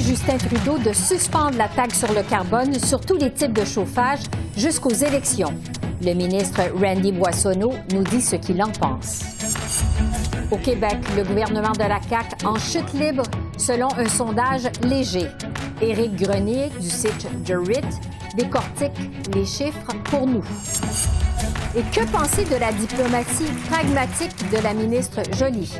Justin Trudeau de suspendre la taxe sur le carbone sur tous les types de chauffage jusqu'aux élections. Le ministre Randy Boissonneau nous dit ce qu'il en pense. Au Québec, le gouvernement de la CAQ en chute libre selon un sondage léger. Éric Grenier du site Jurit décortique les chiffres pour nous. Et que penser de la diplomatie pragmatique de la ministre Joly?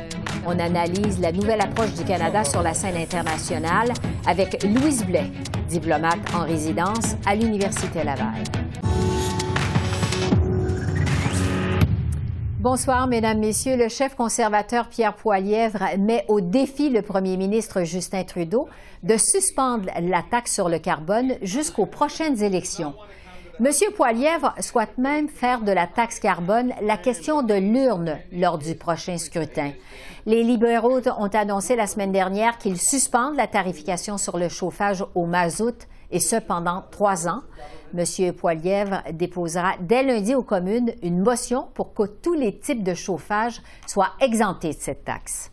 On analyse la nouvelle approche du Canada sur la scène internationale avec Louise Blais, diplomate en résidence à l'Université Laval. Bonsoir, Mesdames, Messieurs. Le chef conservateur Pierre Poilièvre met au défi le premier ministre Justin Trudeau de suspendre la taxe sur le carbone jusqu'aux prochaines élections. Monsieur Poilièvre souhaite même faire de la taxe carbone la question de l'urne lors du prochain scrutin. Les libéraux ont annoncé la semaine dernière qu'ils suspendent la tarification sur le chauffage au mazout et ce pendant trois ans. Monsieur Poilièvre déposera dès lundi aux communes une motion pour que tous les types de chauffage soient exemptés de cette taxe.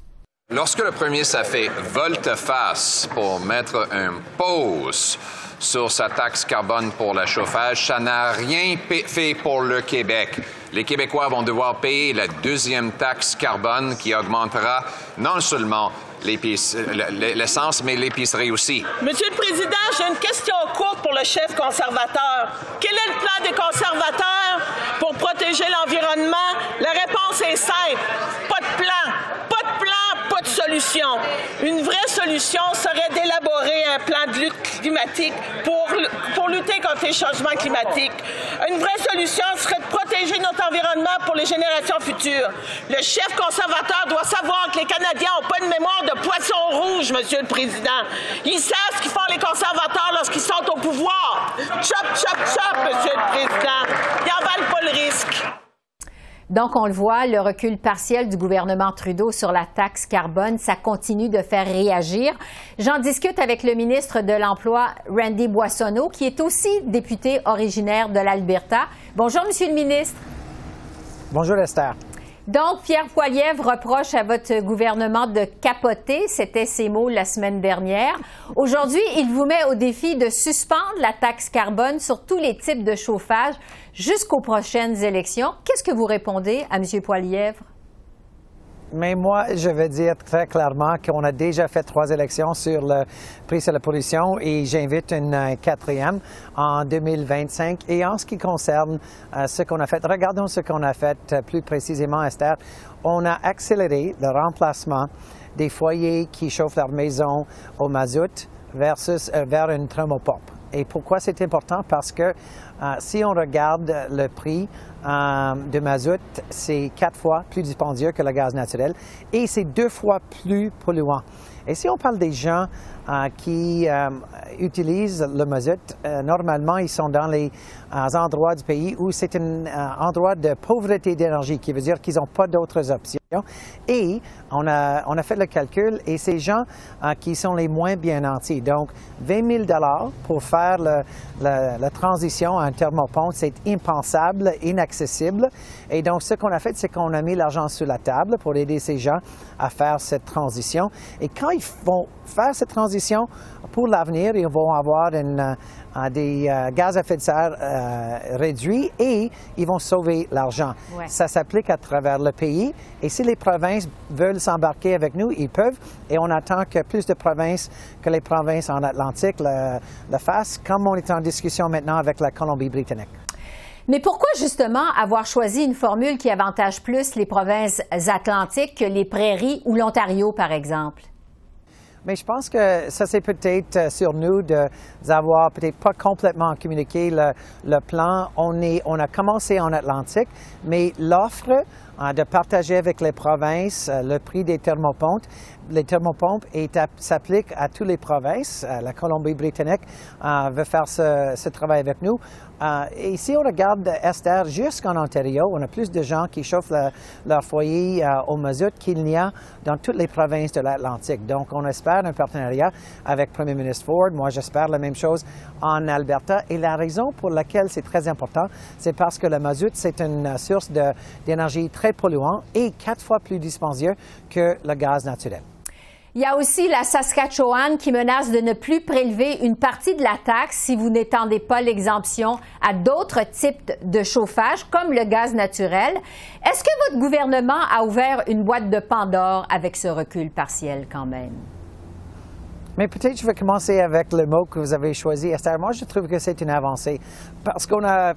Lorsque le premier ministre a fait volte-face pour mettre un pause sur sa taxe carbone pour le chauffage, ça n'a rien fait pour le Québec. Les Québécois vont devoir payer la deuxième taxe carbone qui augmentera non seulement l'essence, mais l'épicerie aussi. Monsieur le Président, j'ai une question courte pour le chef conservateur. Quel est le plan des conservateurs pour protéger l'environnement? La réponse est simple. Pas de plan de Une vraie solution serait d'élaborer un plan de lutte climatique pour, pour lutter contre les changements climatiques. Une vraie solution serait de protéger notre environnement pour les générations futures. Le chef conservateur doit savoir que les Canadiens n'ont pas une mémoire de poisson rouge, Monsieur le Président. Ils savent ce qu'ils font les conservateurs lorsqu'ils sont au pouvoir. Chop, chop, chop, Monsieur le Président. Ils n'en valent pas le risque. Donc, on le voit, le recul partiel du gouvernement Trudeau sur la taxe carbone, ça continue de faire réagir. J'en discute avec le ministre de l'Emploi, Randy Boissonneau, qui est aussi député originaire de l'Alberta. Bonjour, Monsieur le ministre. Bonjour, Esther. Donc, Pierre Poilievre reproche à votre gouvernement de capoter, c'était ses mots la semaine dernière. Aujourd'hui, il vous met au défi de suspendre la taxe carbone sur tous les types de chauffage jusqu'aux prochaines élections. Qu'est-ce que vous répondez à M. Poilievre? Mais moi, je veux dire très clairement qu'on a déjà fait trois élections sur le prix sur la pollution et j'invite une euh, quatrième en 2025. Et en ce qui concerne euh, ce qu'on a fait, regardons ce qu'on a fait euh, plus précisément, Esther. On a accéléré le remplacement des foyers qui chauffent leur maison au mazout versus vers une thermopompe. Et pourquoi c'est important? Parce que si on regarde le prix euh, de mazout, c'est quatre fois plus dispendieux que le gaz naturel et c'est deux fois plus polluant. Et si on parle des gens euh, qui euh, utilisent le mazout, normalement, ils sont dans les endroits du pays où c'est un endroit de pauvreté d'énergie, qui veut dire qu'ils n'ont pas d'autres options. Et on a, on a fait le calcul et ces gens qui sont les moins bien nantis, donc 20 000 pour faire la transition à un thermopompe, c'est impensable, inaccessible accessible. Et donc, ce qu'on a fait, c'est qu'on a mis l'argent sur la table pour aider ces gens à faire cette transition. Et quand ils vont faire cette transition, pour l'avenir, ils vont avoir une, euh, des euh, gaz à effet de serre euh, réduits et ils vont sauver l'argent. Ça s'applique à travers le pays. Et si les provinces veulent s'embarquer avec nous, ils peuvent. Et on attend que plus de provinces que les provinces en Atlantique le, le fassent, comme on est en discussion maintenant avec la Colombie-Britannique. Mais pourquoi justement avoir choisi une formule qui avantage plus les provinces atlantiques que les prairies ou l'Ontario, par exemple? Mais je pense que ça, c'est peut-être euh, sur nous d'avoir peut-être pas complètement communiqué le, plan. On, est, on a commencé en Atlantique, mais l'offre de partager avec les provinces le prix des thermopompes les thermopompes s'appliquent à toutes les provinces. Euh, la Colombie-Britannique euh, veut faire ce, travail avec nous. Euh, et si on regarde Esther jusqu'en Ontario, on a plus de gens qui chauffent leur foyer au mazout qu'il n'y a dans toutes les provinces de l'Atlantique. Donc, on espère un partenariat avec le Premier ministre Ford. Moi, j'espère la même chose en Alberta. Et la raison pour laquelle c'est très important, c'est parce que le mazout, c'est une source d'énergie très polluante et quatre fois plus dispendieux que le gaz naturel. Il y a aussi la Saskatchewan qui menace de ne plus prélever une partie de la taxe si vous n'étendez pas l'exemption à d'autres types de chauffage, comme le gaz naturel. Est-ce que votre gouvernement a ouvert une boîte de Pandore avec ce recul partiel quand même? Mais peut-être je vais commencer avec le mot que vous avez choisi, Esther. Moi, je trouve que c'est une avancée parce qu'on a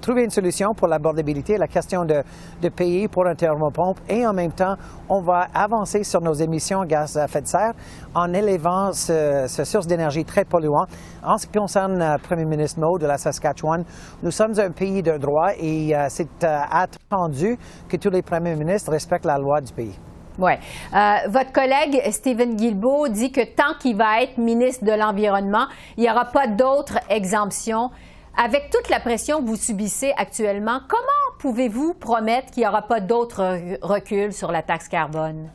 trouver une solution pour l'abordabilité, la question de, payer pour un thermopompe et en même temps, on va avancer sur nos émissions de gaz à effet de serre en élevant ce, source d'énergie très polluante. En ce qui concerne le euh, Premier ministre Moe de la Saskatchewan, nous sommes un pays de droit et euh, c'est euh, attendu que tous les premiers ministres respectent la loi du pays. Oui. votre collègue Stephen Guilbeault dit que tant qu'il va être ministre de l'Environnement, il n'y aura pas d'autres exemptions. Avec toute la pression que vous subissez actuellement, comment pouvez-vous promettre qu'il n'y aura pas d'autres reculs sur la taxe carbone?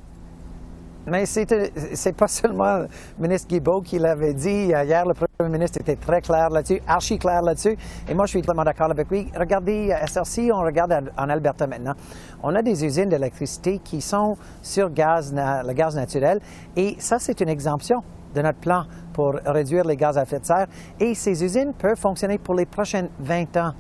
Mais c'est pas seulement le ministre Guibault qui l'avait dit. Hier, le premier ministre était très clair là-dessus, archi clair là-dessus. Et moi, je suis totalement d'accord avec lui. Regardez, SRC, on regarde en Alberta maintenant. On a des usines d'électricité qui sont sur gaz, le gaz naturel. Et ça, c'est une exemption de notre plan pour réduire les gaz à effet de serre et ces usines peuvent fonctionner pour les prochaines 20 ans.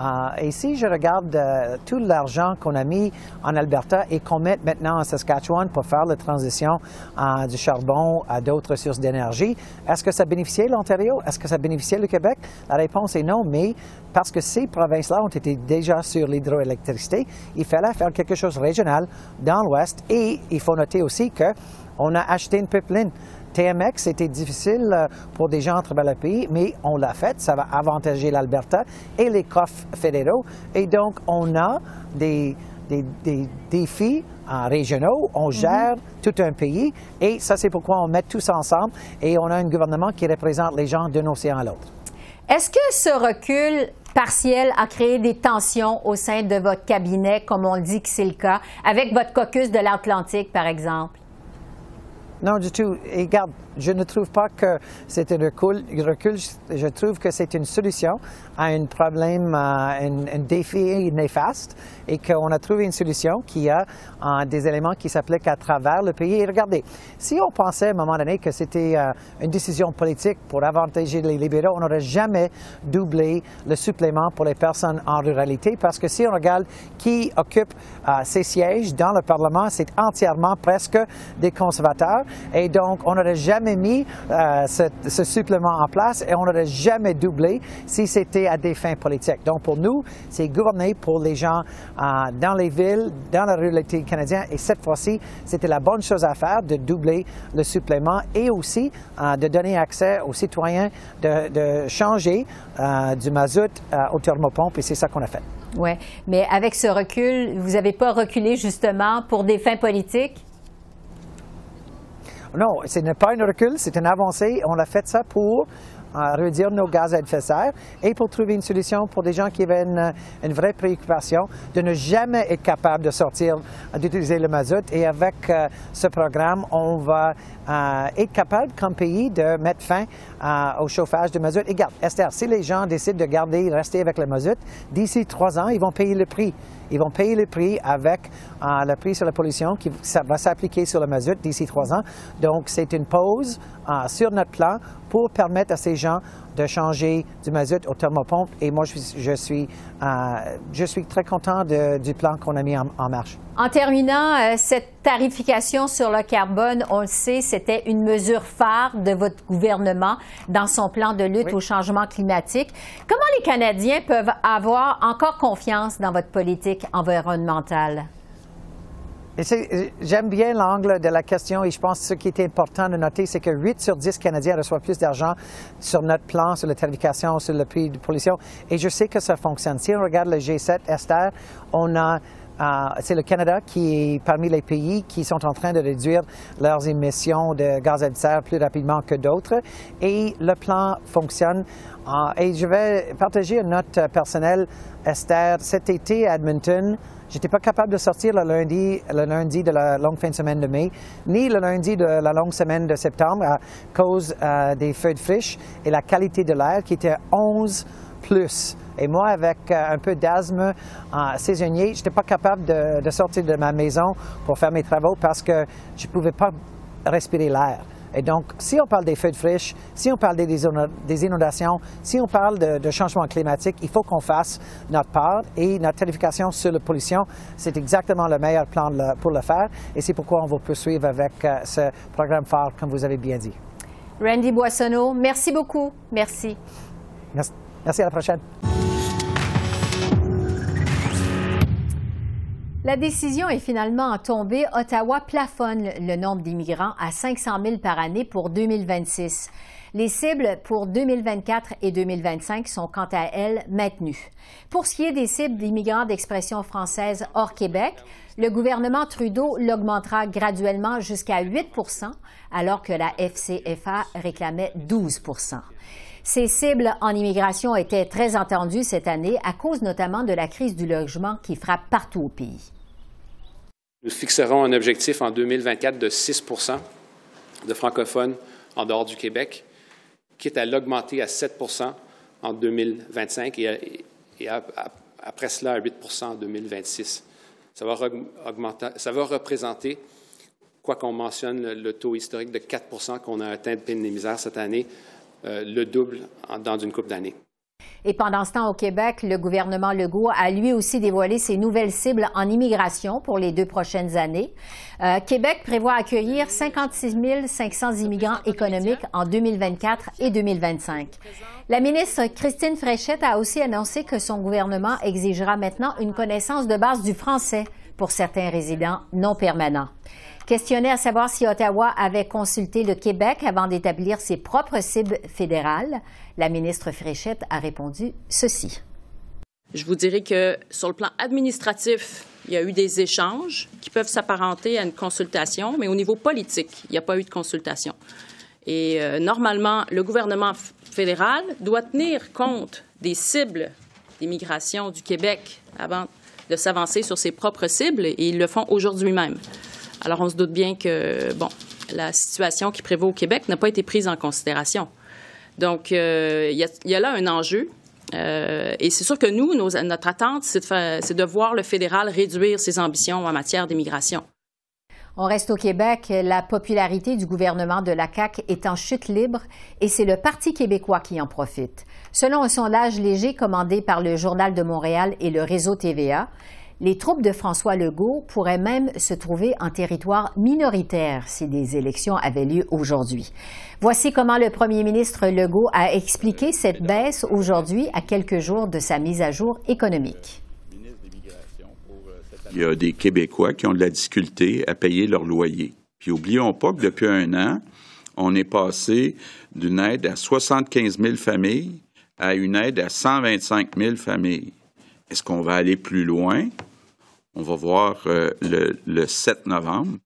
Euh, et si je regarde euh, tout l'argent qu'on a mis en Alberta et qu'on met maintenant en Saskatchewan pour faire la transition euh, du charbon à d'autres sources d'énergie, est-ce que ça bénéficiait l'Ontario? Est-ce que ça bénéficiait le Québec? La réponse est non, mais parce que ces provinces-là ont été déjà sur l'hydroélectricité, il fallait faire quelque chose de régional dans l'Ouest et il faut noter aussi qu'on a acheté une pipeline TMX, c'était difficile euh, pour des gens à travers le pays, mais on l'a fait. Ça va avantager l'Alberta et les coffres fédéraux. Et donc, on a des, défis euh, régionaux. On mhm. gère tout un pays. Et ça, c'est pourquoi on met tous ensemble et on a un gouvernement qui représente les gens d'un océan à l'autre. Est-ce que ce recul partiel a créé des tensions au sein de votre cabinet, comme on dit que c'est le cas, avec votre caucus de l'Atlantique, par exemple? Non, du tout. Et je ne trouve pas que c'est un recul. Je trouve que c'est une solution à un problème, à un, défi néfaste et qu'on a trouvé une solution qui a euh, des éléments qui s'appliquent à travers le pays. Et regardez, si on pensait à un moment donné que c'était euh, une décision politique pour avantager les libéraux, on n'aurait jamais doublé le supplément pour les personnes en ruralité parce que si on regarde qui occupe euh, ces sièges dans le Parlement, c'est entièrement presque des conservateurs et donc on n'aurait jamais mis ce, supplément en place et on n'aurait jamais doublé si c'était à des fins politiques. Donc pour nous, c'est gouverner pour les gens dans les villes, dans la ruralité canadienne. Et cette fois-ci, c'était la bonne chose à faire de doubler le supplément et aussi euh, de donner accès aux citoyens de, changer euh, du mazout euh, au thermopompe. Et c'est ça qu'on a fait. Oui, mais avec ce recul, vous n'avez pas reculé justement pour des fins politiques? Non, ce n'est pas un recul, c'est une avancée. On a fait ça pour à réduire nos gaz à effet de serre et pour trouver une solution pour des gens qui avaient une, vraie préoccupation de ne jamais être capable de sortir, d'utiliser le mazout. Et avec euh, ce programme, on va euh, être capable comme pays de mettre fin euh, au chauffage de mazout. Et regarde, Esther, si les gens décident de garder, rester avec le mazout, d'ici trois ans, ils vont payer le prix. Ils vont payer le prix avec le prix sur la pollution qui va s'appliquer sur le mazout d'ici trois ans. Donc, c'est une pause sur notre plan pour permettre à ces gens de changer du mazout au thermopompe. Et moi, je suis, euh, je suis, très content du plan qu'on a mis en, marche. En terminant, euh, cette tarification sur le carbone, on le sait, c'était une mesure phare de votre gouvernement dans son plan de lutte au changement climatique. Comment les Canadiens peuvent avoir encore confiance dans votre politique environnementale? J'aime bien l'angle de la question et je pense que ce qui est important de noter, c'est que 8 sur 10 Canadiens reçoivent plus d'argent sur notre plan, sur la tarification, sur le prix de pollution. Et je sais que ça fonctionne. Si on regarde le G7 Esther, on a c'est le Canada qui est parmi les pays qui sont en train de réduire leurs émissions de gaz à effet de serre plus rapidement que d'autres. Et le plan fonctionne. et je vais partager une note personnelle, Esther. Cet été à Edmonton, J'étais pas capable de sortir le lundi, le lundi de la longue fin de semaine de mai, ni le lundi de la longue semaine de septembre à cause euh, des feux de friche et la qualité de l'air qui était 11 plus. Et moi, avec euh, un peu d'asthme saisonnier, je n'étais pas capable de, de, sortir de ma maison pour faire mes travaux parce que je ne pouvais pas respirer l'air. Et donc, si on parle des feux de friche, si on parle des, inondations, si on parle de, changement climatique, il faut qu'on fasse notre part et notre tarification sur la pollution, c'est exactement le meilleur plan pour le faire et c'est pourquoi on va poursuivre avec euh, ce programme phare, comme vous avez bien dit. Randy Boissonneau, merci beaucoup. Merci. Merci, merci à la prochaine. La décision est finalement tombée. Ottawa plafonne le nombre d'immigrants à 500 000 par année pour 2026. Les cibles pour 2024 et 2025 sont quant à elles maintenues. Pour ce qui est des cibles d'immigrants d'expression française hors Québec, le gouvernement Trudeau l'augmentera graduellement jusqu'à 8 alors que la FCFA réclamait 12 ces cibles en immigration étaient très attendues cette année à cause notamment de la crise du logement qui frappe partout au pays. Nous fixerons un objectif en 2024 de 6% de francophones en dehors du Québec, quitte à l'augmenter à 7% en 2025 et, après cela à 8% en 2026. Ça va, ça va représenter, quoi qu'on mentionne le, taux historique de 4% qu'on a atteint de peine misère cette année, le double dans une couple d'années. Et pendant ce temps, au Québec, le gouvernement Legault a lui aussi dévoilé ses nouvelles cibles en immigration pour les deux prochaines années. Euh, Québec prévoit accueillir 56 500 immigrants économiques en 2024 et 2025. La ministre Christine Fréchette a aussi annoncé que son gouvernement exigera maintenant une connaissance de base du français pour certains résidents non permanents. Questionné à savoir si Ottawa avait consulté le Québec avant d'établir ses propres cibles fédérales, la ministre Fréchette a répondu ceci. Je vous dirais que sur le plan administratif, il y a eu des échanges qui peuvent s'apparenter à une consultation, mais au niveau politique, il n'y a pas eu de consultation. Et euh, normalement, le gouvernement fédéral doit tenir compte des cibles d'immigration du Québec avant de s'avancer sur ses propres cibles, et ils le font aujourd'hui même. Alors, on se doute bien que, bon, la situation qui prévaut au Québec n'a pas été prise en considération. Donc, euh, il y, a là un enjeu. Euh, et c'est sûr que nous, notre attente, c'est de, de voir le fédéral réduire ses ambitions en matière d'immigration. On reste au Québec. La popularité du gouvernement de la CAQ est en chute libre et c'est le Parti québécois qui en profite. Selon un sondage léger commandé par le Journal de Montréal et le réseau TVA, les troupes de François Legault pourraient même se trouver en territoire minoritaire si des élections avaient lieu aujourd'hui. Voici comment le premier ministre Legault a expliqué cette baisse aujourd'hui à quelques jours de sa mise à jour économique. Il y a des Québécois qui ont de la difficulté à payer leur loyer. Puis oublions pas que depuis un an, on est passé d'une aide à 75 000 familles à une aide à 125 000 familles. Est-ce qu'on va aller plus loin? On va voir euh, le, 7 novembre.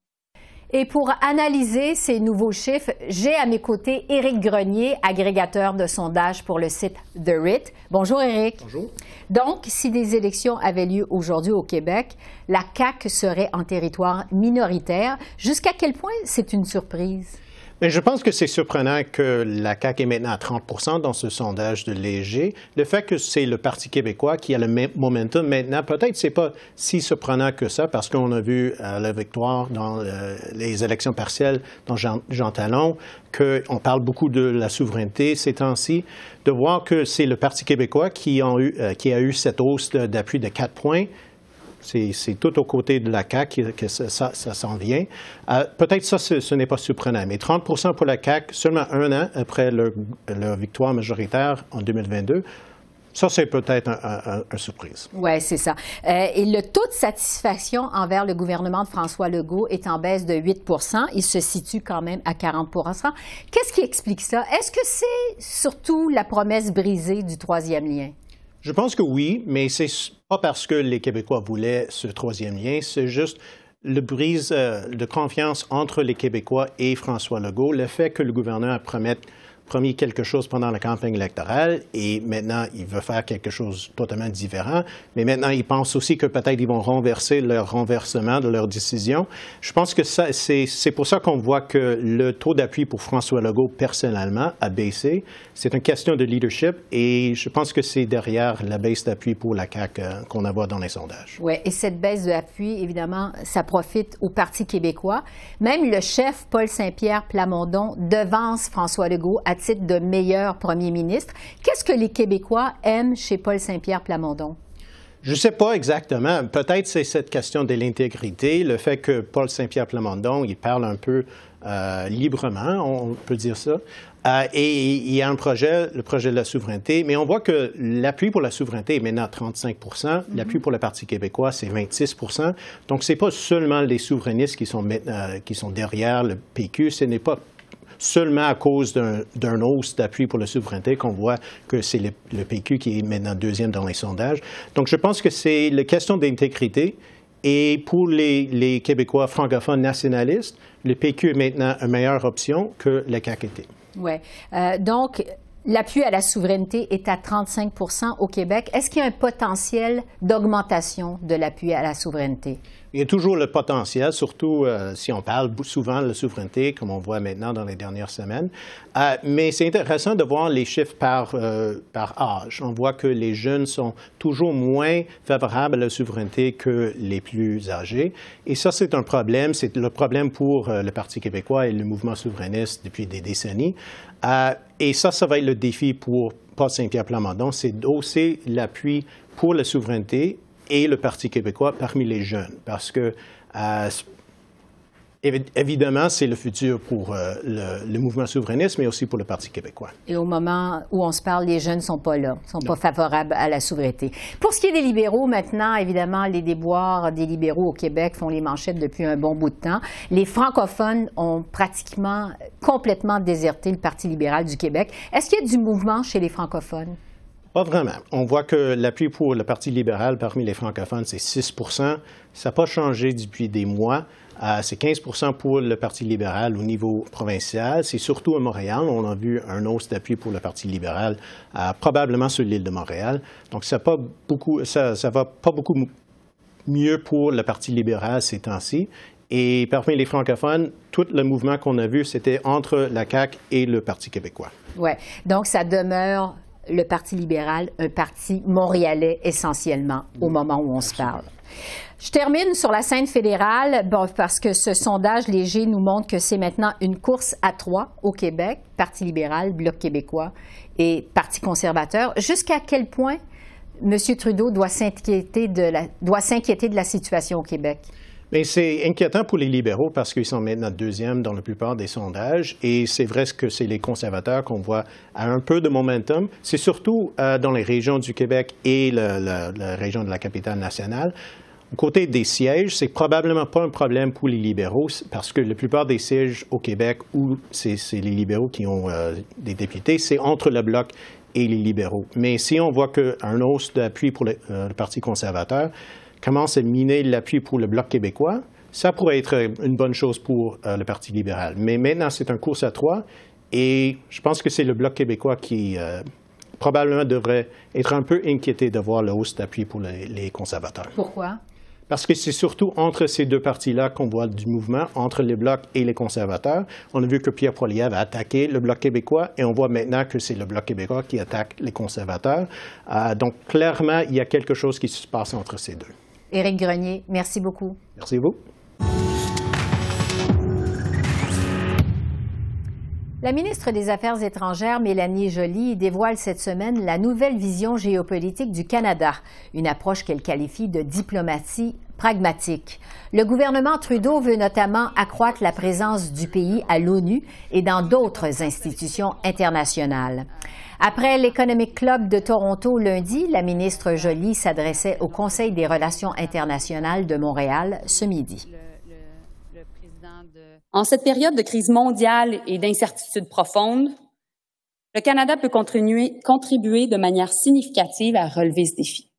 Et pour analyser ces nouveaux chiffres, j'ai à mes côtés Éric Grenier, agrégateur de sondages pour le site The RIT. Bonjour Éric. Bonjour. Donc, si des élections avaient lieu aujourd'hui au Québec, la CAQ serait en territoire minoritaire. Jusqu'à quel point c'est une surprise? Je pense que c'est surprenant que la CAQ est maintenant à 30% dans ce sondage de Léger. Le fait que c'est le Parti québécois qui a le momentum maintenant, peut-être c'est pas si surprenant que ça parce qu'on a vu à la victoire dans euh, les élections partielles dans Jean, Talon qu'on parle beaucoup de la souveraineté ces temps-ci, de voir que c'est le Parti québécois qui, eu, euh, qui a eu cette hausse d'appui de 4 points c'est tout aux côtés de la CAQ que ça, s'en vient. Euh, peut-être ça, ce, n'est pas surprenant, mais 30 pour la CAQ seulement un an après leur, victoire majoritaire en 2022. Ça, c'est peut-être une surprise. Oui, c'est ça. Euh, et le taux de satisfaction envers le gouvernement de François Legault est en baisse de 8% Il se situe quand même à 40% Qu'est-ce qui explique ça? Est-ce que c'est surtout la promesse brisée du troisième lien? Je pense que oui, mais c'est pas parce que les Québécois voulaient ce troisième lien, c'est juste le brise euh, de confiance entre les Québécois et François Legault, le fait que le gouvernement promette promis quelque chose pendant la campagne électorale et maintenant il veut faire quelque chose totalement différent. Mais maintenant, il pense aussi que peut-être ils vont renverser leur renversement de leur décision. Je pense que c'est pour ça qu'on voit que le taux d'appui pour François Legault personnellement a baissé. C'est une question de leadership et je pense que c'est derrière la baisse d'appui pour la CAQ euh, qu'on voit dans les sondages. Oui, et cette baisse d'appui, évidemment, ça profite au Parti québécois. Même le chef Paul Saint-Pierre Plamondon devance François Legault à titre de meilleur premier ministre. Qu'est-ce que les Québécois aiment chez Paul Saint-Pierre Plamondon? Je ne sais pas exactement. Peut-être c'est cette question de l'intégrité, le fait que Paul Saint-Pierre Plamondon, il parle un peu euh, librement, on peut dire ça. Euh, et il y a un projet, le projet de la souveraineté, mais on voit que l'appui pour la souveraineté est maintenant à 35% l'appui pour le Parti québécois, c'est 26% Donc, ce n'est pas seulement les souverainistes qui sont, euh, qui sont derrière le PQ, ce n'est pas seulement à cause d'un hausse d'appui pour la souveraineté qu'on voit que c'est le, PQ qui est maintenant deuxième dans les sondages. Donc, je pense que c'est la question d'intégrité. Et pour les, Québécois francophones nationalistes, le PQ est maintenant une meilleure option que la CAQ Oui. Euh, donc, L'appui à la souveraineté est à 35% au Québec. Est-ce qu'il y a un potentiel d'augmentation de l'appui à la souveraineté? Il y a toujours le potentiel, surtout euh, si on parle souvent de la souveraineté, comme on voit maintenant dans les dernières semaines. Euh, mais c'est intéressant de voir les chiffres par, euh, par âge. On voit que les jeunes sont toujours moins favorables à la souveraineté que les plus âgés. Et ça, c'est un problème. C'est le problème pour le Parti québécois et le mouvement souverainiste depuis des décennies. et ça, ça va être le défi pour Paul Saint-Pierre Plamondon, c'est d'hausser l'appui pour la souveraineté et le Parti québécois parmi les jeunes, parce que euh, évidemment, c'est le futur pour euh, le, mouvement souverainiste, mais aussi pour le Parti québécois. Et au moment où on se parle, les jeunes ne sont pas là, ne sont pas favorables à la souveraineté. Pour ce qui est des libéraux, maintenant, évidemment, les déboires des libéraux au Québec font les manchettes depuis un bon bout de temps. Les francophones ont pratiquement complètement déserté le Parti libéral du Québec. Est-ce qu'il y a du mouvement chez les francophones? Pas vraiment. On voit que l'appui pour le Parti libéral parmi les francophones, c'est 6% Ça n'a pas changé depuis des mois. Euh, c'est 15% pour le Parti libéral au niveau provincial. C'est surtout à Montréal. On a vu un hausse d'appui pour le Parti libéral, euh, probablement sur l'île de Montréal. Donc, ça ne va pas beaucoup mieux pour le Parti libéral ces temps-ci. Et parmi les francophones, tout le mouvement qu'on a vu, c'était entre la CAQ et le Parti québécois. Oui. Donc, ça demeure le Parti libéral, un parti montréalais essentiellement au moment où on se parle. Je termine sur la scène fédérale parce que ce sondage léger nous montre que c'est maintenant une course à trois au Québec, Parti libéral, Bloc québécois et Parti conservateur. Jusqu'à quel point M. Trudeau doit s'inquiéter de doit s'inquiéter de la situation au Québec? Mais c'est inquiétant pour les libéraux parce qu'ils sont maintenant deuxième dans la plupart des sondages. Et c'est vrai que c'est les conservateurs qu'on voit à un peu de momentum. C'est surtout euh, dans les régions du Québec et la, région de la capitale nationale. Au côté des sièges, c'est probablement pas un problème pour les libéraux parce que la plupart des sièges au Québec où c'est les libéraux qui ont euh, des députés, c'est entre le bloc et les libéraux. Mais si on voit qu'un hausse d'appui pour euh, le Parti conservateur, commence à miner l'appui pour le Bloc québécois, ça pourrait être une bonne chose pour euh, le Parti libéral. Mais maintenant, c'est un course à trois et je pense que c'est le Bloc québécois qui euh, probablement devrait être un peu inquiété de voir la hausse d'appui pour les, conservateurs. Pourquoi? Parce que c'est surtout entre ces deux partis-là qu'on voit du mouvement, entre les Blocs et les conservateurs. On a vu que Pierre Poilievre a attaqué le Bloc québécois et on voit maintenant que c'est le Bloc québécois qui attaque les conservateurs. Euh, donc, clairement, il y a quelque chose qui se passe entre ces deux. Éric Grenier, merci beaucoup. Merci à vous. La ministre des Affaires étrangères, Mélanie Joly, dévoile cette semaine la nouvelle vision géopolitique du Canada, une approche qu'elle qualifie de diplomatie pragmatique. Le gouvernement Trudeau veut notamment accroître la présence du pays à l'ONU et dans d'autres institutions internationales. Après l'Economic Club de Toronto lundi, la ministre Joly s'adressait au Conseil des relations internationales de Montréal ce midi. En cette période de crise mondiale et d'incertitude profonde, le Canada peut contribuer, contribuer de manière significative à relever ce défi.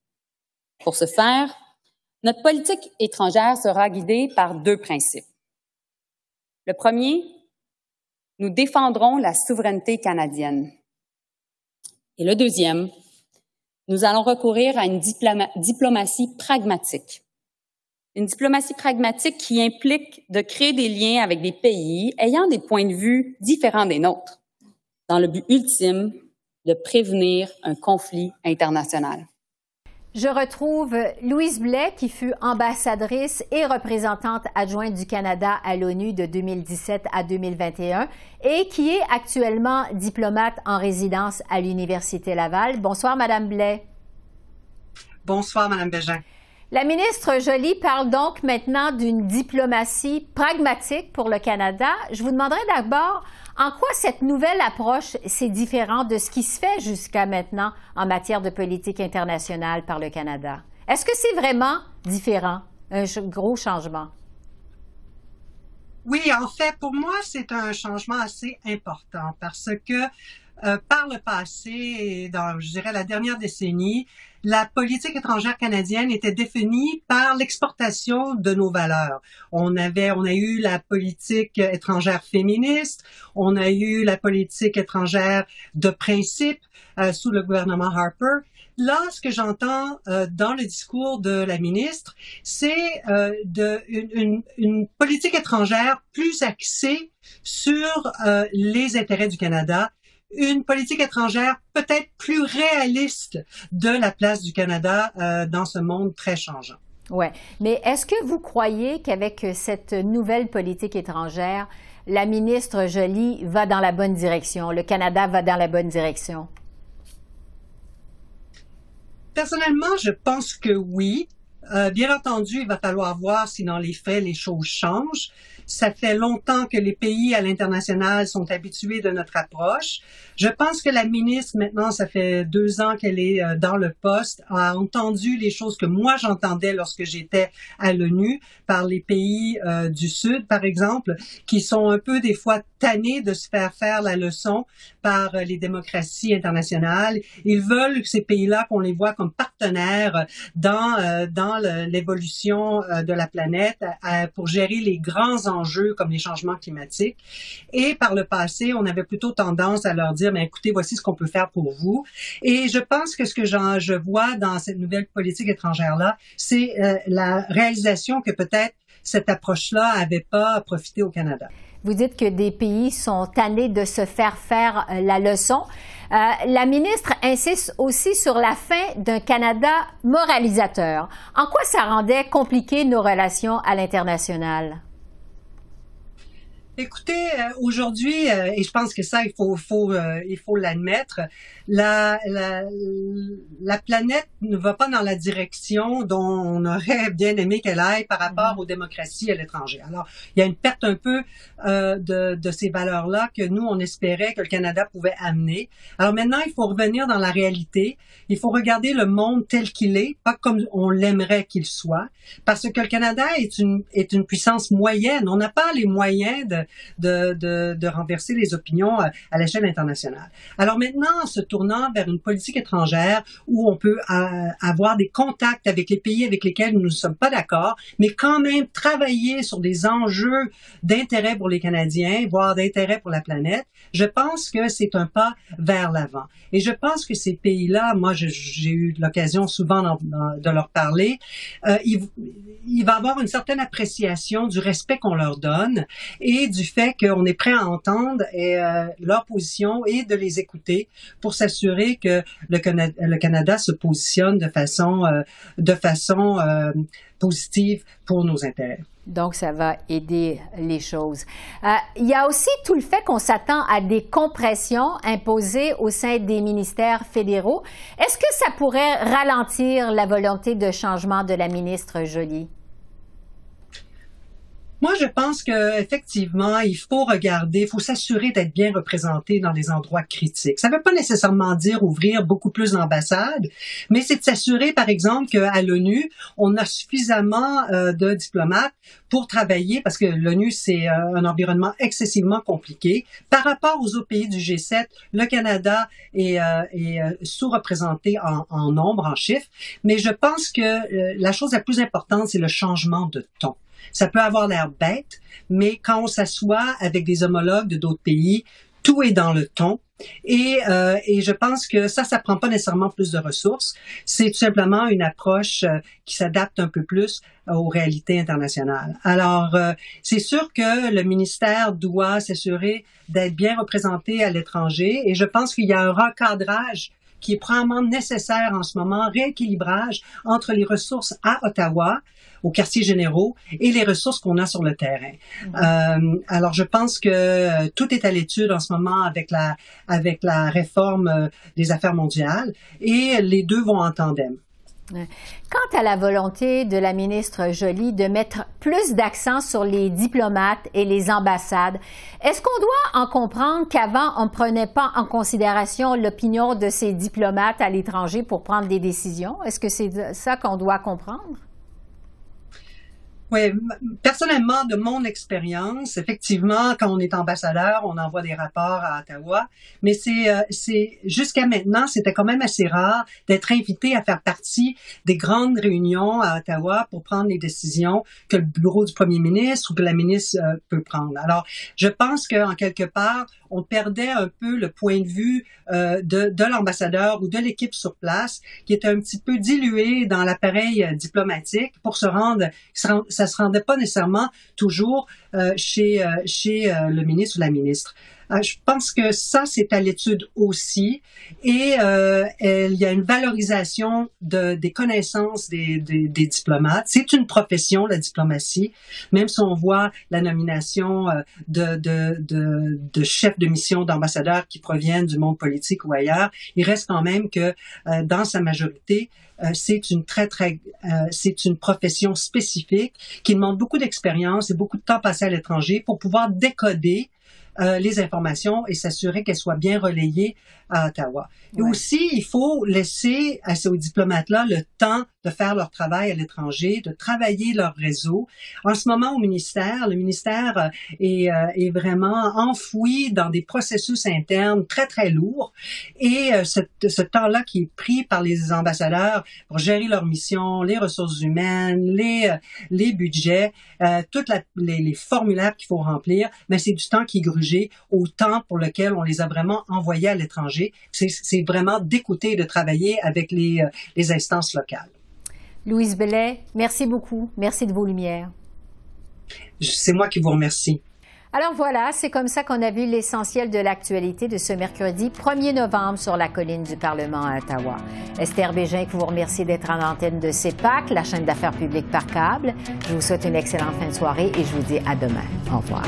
Pour ce faire, notre politique étrangère sera guidée par deux principes. Le premier, nous défendrons la souveraineté canadienne. Et le deuxième, nous allons recourir à une diplomatie pragmatique. Une diplomatie pragmatique qui implique de créer des liens avec des pays ayant des points de vue différents des nôtres, dans le but ultime de prévenir un conflit international. Je retrouve Louise Blais, qui fut ambassadrice et représentante adjointe du Canada à l'ONU de 2017 à 2021 et qui est actuellement diplomate en résidence à l'Université Laval. Bonsoir, Madame Blais. Bonsoir, Madame Bégin. La ministre Joly parle donc maintenant d'une diplomatie pragmatique pour le Canada. Je vous demanderai d'abord en quoi cette nouvelle approche, c'est différent de ce qui se fait jusqu'à maintenant en matière de politique internationale par le Canada? Est-ce que c'est vraiment différent, un gros changement? Oui, en fait, pour moi, c'est un changement assez important parce que euh, par le passé, dans, je dirais, la dernière décennie, la politique étrangère canadienne était définie par l'exportation de nos valeurs. On avait, on a eu la politique étrangère féministe, on a eu la politique étrangère de principe euh, sous le gouvernement Harper. Là, ce que j'entends euh, dans le discours de la ministre, c'est euh, de, une, une, politique étrangère plus axée sur les intérêts du Canada une politique étrangère peut-être plus réaliste de la place du Canada euh, dans ce monde très changeant. Oui, mais est-ce que vous croyez qu'avec cette nouvelle politique étrangère, la ministre Joly va dans la bonne direction, le Canada va dans la bonne direction? Personnellement, je pense que oui. Euh, bien entendu, il va falloir voir si dans les faits les choses changent. Ça fait longtemps que les pays à l'international sont habitués de notre approche. Je pense que la ministre, maintenant, ça fait deux ans qu'elle est euh, dans le poste, a entendu les choses que moi j'entendais lorsque j'étais à l'ONU par les pays euh, du Sud, par exemple, qui sont un peu des fois tannés de se faire faire la leçon par euh, les démocraties internationales. Ils veulent que ces pays-là, qu'on les voit comme partenaires dans, dans l'évolution de la planète pour gérer les grands comme les changements climatiques. Et par le passé, on avait plutôt tendance à leur dire, mais écoutez, voici ce qu'on peut faire pour vous. Et je pense que ce que je vois dans cette nouvelle politique étrangère-là, c'est euh, la réalisation que peut-être cette approche-là n'avait pas profité au Canada. Vous dites que des pays sont tannés de se faire faire euh, la leçon. Euh, la ministre insiste aussi sur la fin d'un Canada moralisateur. En quoi ça rendait compliqué nos relations à l'international? Écoutez, euh, aujourd'hui, euh, et je pense que ça, il faut, faut, euh, il faut l'admettre, la, la, la, planète ne va pas dans la direction dont on aurait bien aimé qu'elle aille par rapport mhm. aux démocraties à l'étranger. Alors, il y a une perte un peu euh, de, de ces valeurs-là que nous, on espérait que le Canada pouvait amener. Alors maintenant, il faut revenir dans la réalité. Il faut regarder le monde tel qu'il est, pas comme on l'aimerait qu'il soit, parce que le Canada est une, est une puissance moyenne. On n'a pas les moyens de, de, de, renverser les opinions à, à l'échelle internationale. Alors maintenant, ce tournant vers une politique étrangère où on peut euh, avoir des contacts avec les pays avec lesquels nous ne sommes pas d'accord, mais quand même travailler sur des enjeux d'intérêt pour les Canadiens, voire d'intérêt pour la planète, je pense que c'est un pas vers l'avant. Et je pense que ces pays-là, moi j'ai eu l'occasion souvent de leur parler, euh, il, il va avoir une certaine appréciation du respect qu'on leur donne et du fait qu'on est prêt à entendre euh, leur position et de les écouter pour s'assurer que le Canada, se positionne de façon, euh, euh, positive pour nos intérêts. Donc, ça va aider les choses. Il y a aussi tout le fait qu'on s'attend à des compressions imposées au sein des ministères fédéraux. Est-ce que ça pourrait ralentir la volonté de changement de la ministre Joly? Moi, je pense que effectivement, il faut regarder, il faut s'assurer d'être bien représenté dans des endroits critiques. Ça ne veut pas nécessairement dire ouvrir beaucoup plus d'ambassades, mais c'est de s'assurer, par exemple, qu'à l'ONU, on a suffisamment euh, de diplomates pour travailler, parce que l'ONU, c'est euh, un environnement excessivement compliqué. Par rapport aux autres pays du G7, le Canada est, euh, sous-représenté en, en nombre, en chiffres, mais je pense que la chose la plus importante, c'est le changement de ton. Ça peut avoir l'air bête, mais quand on s'assoit avec des homologues de d'autres pays, tout est dans le ton. Et, euh, et je pense que ça, ça prend pas nécessairement plus de ressources. C'est tout simplement une approche euh, qui s'adapte un peu plus aux réalités internationales. Alors, euh, c'est sûr que le ministère doit s'assurer d'être bien représenté à l'étranger et je pense qu'il y a un recadrage qui est probablement nécessaire en ce moment, rééquilibrage entre les ressources à Ottawa aux quartiers généraux et les ressources qu'on a sur le terrain. Euh, alors, je pense que euh, tout est à l'étude en ce moment avec la avec la réforme euh, des affaires mondiales et les deux vont en tandem. Quant à la volonté de la ministre Joly de mettre plus d'accent sur les diplomates et les ambassades, est-ce qu'on doit en comprendre qu'avant, on ne prenait pas en considération l'opinion de ces diplomates à l'étranger pour prendre des décisions? Est-ce que c'est ça qu'on doit comprendre? Oui, personnellement, de mon expérience, effectivement, quand on est ambassadeur, on envoie des rapports à Ottawa, mais c'est, euh, c'est jusqu'à maintenant, c'était quand même assez rare d'être invité à faire partie des grandes réunions à Ottawa pour prendre les décisions que le bureau du premier ministre ou que la ministre euh, peut prendre. Alors, je pense qu'en quelque part, on perdait un peu le point de vue euh, de, de l'ambassadeur ou de l'équipe sur place, qui était un petit peu dilué dans l'appareil diplomatique pour se rendre ça se rendait pas nécessairement toujours euh, chez euh, chez euh, le ministre ou la ministre. Je pense que ça, c'est à l'étude aussi. Et il y a une valorisation de, des connaissances des, des, des diplomates. C'est une profession, la diplomatie. Même si on voit la nomination de, de, de, de chefs de mission, d'ambassadeurs qui proviennent du monde politique ou ailleurs, il reste quand même que dans sa majorité, euh, c'est une très très euh, c'est une profession spécifique qui demande beaucoup d'expérience et beaucoup de temps passé à l'étranger pour pouvoir décoder euh, les informations et s'assurer qu'elles soient bien relayées à Ottawa. Et aussi, il faut laisser à ces diplomates-là le temps de faire leur travail à l'étranger, de travailler leur réseau. En ce moment, au ministère, le ministère euh, est, euh, est vraiment enfoui dans des processus internes très, très lourds. Et euh, ce, ce temps-là qui est pris par les ambassadeurs pour gérer leur mission, les ressources humaines, les, les budgets, euh, toutes les, les, formulaires qu'il faut remplir, mais c'est du temps qui est grugé au temps pour lequel on les a vraiment envoyés à l'étranger. C'est vraiment d'écouter et de travailler avec les, les instances locales. Louise Bellet, merci beaucoup. Merci de vos lumières. C'est moi qui vous remercie. Alors voilà, c'est comme ça qu'on a vu l'essentiel de l'actualité de ce mercredi 1er novembre sur la colline du Parlement à Ottawa. Esther Bégin, vous remercie d'être en antenne de CEPAC, la chaîne d'affaires publiques par câble. Je vous souhaite une excellente fin de soirée et je vous dis à demain. Au revoir.